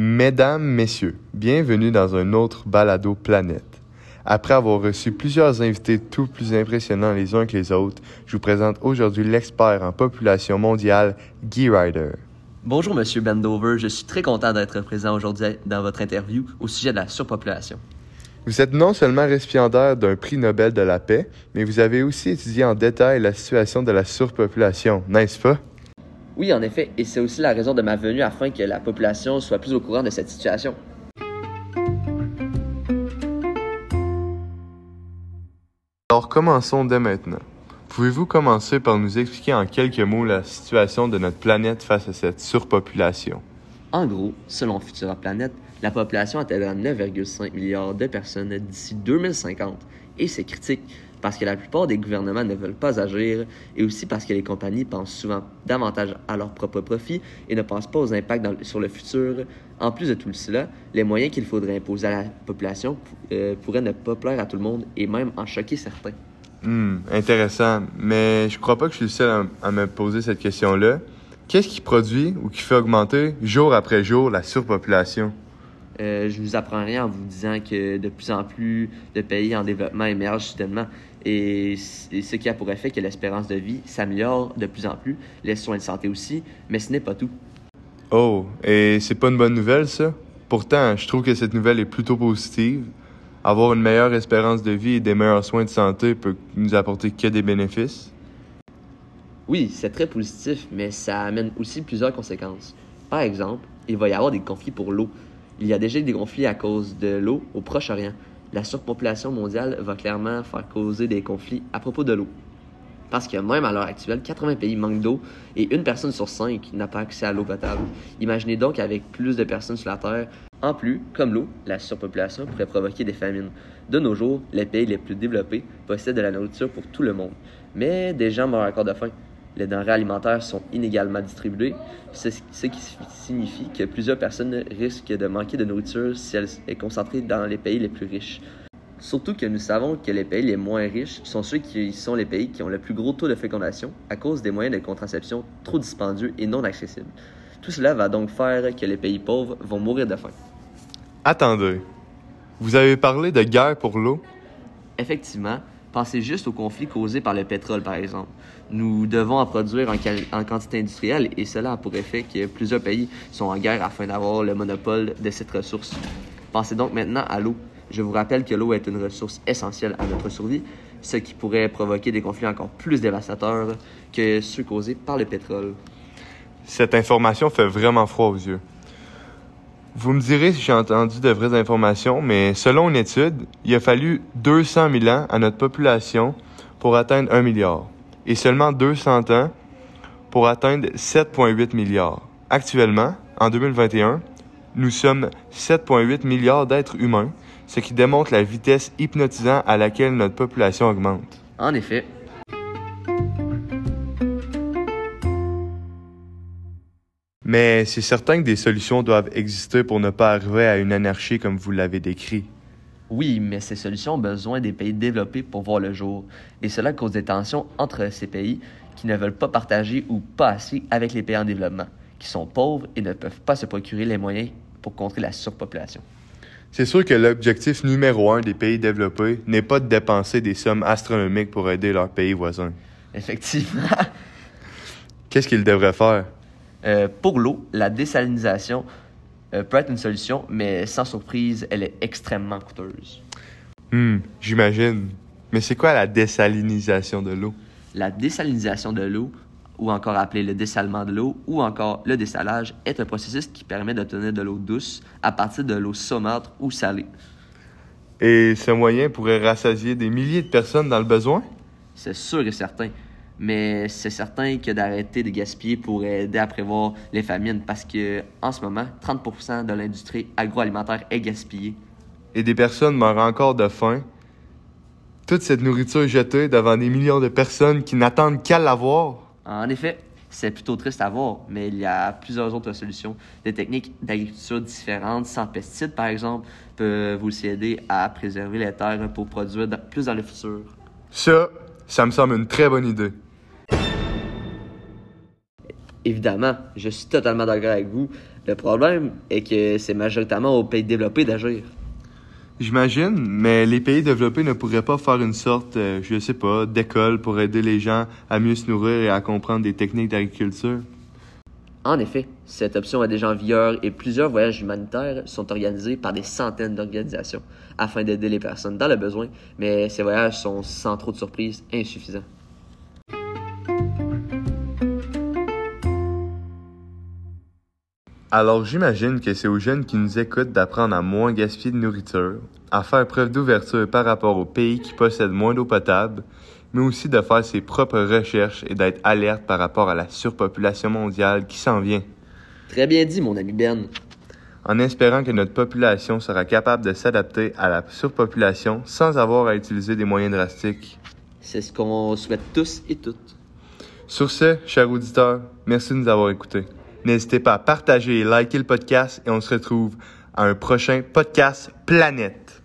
Mesdames, Messieurs, bienvenue dans un autre balado planète. Après avoir reçu plusieurs invités tout plus impressionnants les uns que les autres, je vous présente aujourd'hui l'expert en population mondiale, Guy Ryder. Bonjour, Monsieur Bendover. Je suis très content d'être présent aujourd'hui dans votre interview au sujet de la surpopulation. Vous êtes non seulement récipiendaire d'un prix Nobel de la paix, mais vous avez aussi étudié en détail la situation de la surpopulation, n'est-ce pas? Oui, en effet, et c'est aussi la raison de ma venue afin que la population soit plus au courant de cette situation. Alors commençons dès maintenant. Pouvez-vous commencer par nous expliquer en quelques mots la situation de notre planète face à cette surpopulation? En gros, selon Futura Planète, la population atteindra 9,5 milliards de personnes d'ici 2050, et c'est critique parce que la plupart des gouvernements ne veulent pas agir et aussi parce que les compagnies pensent souvent davantage à leur propre profit et ne pensent pas aux impacts sur le futur. En plus de tout cela, les moyens qu'il faudrait imposer à la population euh, pourraient ne pas plaire à tout le monde et même en choquer certains. Hmm, intéressant. Mais je crois pas que je suis le seul à, me poser cette question-là. Qu'est-ce qui produit ou qui fait augmenter jour après jour la surpopulation? Euh, je vous apprends rien en vous disant que de plus en plus de pays en développement émergent soudainement et, ce qui a pour effet que l'espérance de vie s'améliore de plus en plus, les soins de santé aussi, mais ce n'est pas tout. Oh, et c'est pas une bonne nouvelle ça? Pourtant, je trouve que cette nouvelle est plutôt positive. Avoir une meilleure espérance de vie et des meilleurs soins de santé peut nous apporter que des bénéfices. Oui, c'est très positif, mais ça amène aussi plusieurs conséquences. Par exemple, il va y avoir des conflits pour l'eau. Il y a déjà des conflits à cause de l'eau au Proche-Orient la surpopulation mondiale va clairement faire causer des conflits à propos de l'eau. Parce que même à l'heure actuelle, 80 pays manquent d'eau et une personne sur cinq n'a pas accès à l'eau potable. Imaginez donc avec plus de personnes sur la Terre. En plus, comme l'eau, la surpopulation pourrait provoquer des famines. De nos jours, les pays les plus développés possèdent de la nourriture pour tout le monde. Mais des gens meurent encore de faim. Les denrées alimentaires sont inégalement distribuées, ce, qui signifie que plusieurs personnes risquent de manquer de nourriture si elle est concentrée dans les pays les plus riches. Surtout que nous savons que les pays les moins riches sont ceux qui sont les pays qui ont le plus gros taux de fécondation à cause des moyens de contraception trop dispendieux et non accessibles. Tout cela va donc faire que les pays pauvres vont mourir de faim. Attendez, vous avez parlé de guerre pour l'eau? Effectivement, Pensez juste aux conflits causés par le pétrole, par exemple. Nous devons en produire en, quantité industrielle et cela a pour effet que plusieurs pays sont en guerre afin d'avoir le monopole de cette ressource. Pensez donc maintenant à l'eau. Je vous rappelle que l'eau est une ressource essentielle à notre survie, ce qui pourrait provoquer des conflits encore plus dévastateurs que ceux causés par le pétrole. Cette information fait vraiment froid aux yeux. Vous me direz si j'ai entendu de vraies informations, mais selon une étude, il a fallu 200 000 ans à notre population pour atteindre 1 milliard, et seulement 200 ans pour atteindre 7,8 milliards. Actuellement, en 2021, nous sommes 7,8 milliards d'êtres humains, ce qui démontre la vitesse hypnotisante à laquelle notre population augmente. En effet, Mais c'est certain que des solutions doivent exister pour ne pas arriver à une anarchie comme vous l'avez décrit. Oui, mais ces solutions ont besoin des pays développés pour voir le jour. Et cela cause des tensions entre ces pays qui ne veulent pas partager ou pas assez avec les pays en développement, qui sont pauvres et ne peuvent pas se procurer les moyens pour contrer la surpopulation. C'est sûr que l'objectif numéro un des pays développés n'est pas de dépenser des sommes astronomiques pour aider leurs pays voisins. Effectivement. Qu'est-ce qu'ils devraient faire? Euh, pour l'eau, la désalinisation euh, peut être une solution, mais sans surprise, elle est extrêmement coûteuse. Hmm, j'imagine. Mais c'est quoi la désalinisation de l'eau? La désalinisation de l'eau, ou encore appelé le dessalement de l'eau, ou encore le dessalage, est un processus qui permet d'obtenir de l'eau douce à partir de l'eau saumâtre ou salée. Et ce moyen pourrait rassasier des milliers de personnes dans le besoin? C'est sûr et certain mais c'est certain que d'arrêter de gaspiller pourrait aider à prévoir les famines parce que en ce moment, 30% de l'industrie agroalimentaire est gaspillée. Et des personnes meurent encore de faim. Toute cette nourriture jetée devant des millions de personnes qui n'attendent qu'à l'avoir. En effet, c'est plutôt triste à voir, mais il y a plusieurs autres solutions. Des techniques d'agriculture différentes, sans pesticides par exemple, peuvent aussi aider à préserver les terres pour produire plus dans le futur. Ça, ça me semble une très bonne idée. Évidemment, je suis totalement d'accord avec vous. Le problème est que c'est majoritairement aux pays développés d'agir. J'imagine, mais les pays développés ne pourraient pas faire une sorte, euh, je sais pas, d'école pour aider les gens à mieux se nourrir et à comprendre des techniques d'agriculture. En effet, cette option est déjà en vigueur et plusieurs voyages humanitaires sont organisés par des centaines d'organisations afin d'aider les personnes dans le besoin, mais ces voyages sont sans trop de surprises insuffisants. Alors j'imagine que c'est aux jeunes qui nous écoutent d'apprendre à moins gaspiller de nourriture, à faire preuve d'ouverture par rapport aux pays qui possèdent moins d'eau potable, mais aussi de faire ses propres recherches et d'être alerte par rapport à la surpopulation mondiale qui s'en vient. Très bien dit, mon ami Ben. En espérant que notre population sera capable de s'adapter à la surpopulation sans avoir à utiliser des moyens drastiques. C'est ce qu'on souhaite tous et toutes. Sur ce, chers auditeurs, merci de nous avoir écoutés. N'hésitez pas à partager et liker le podcast et on se retrouve à un prochain podcast Planète.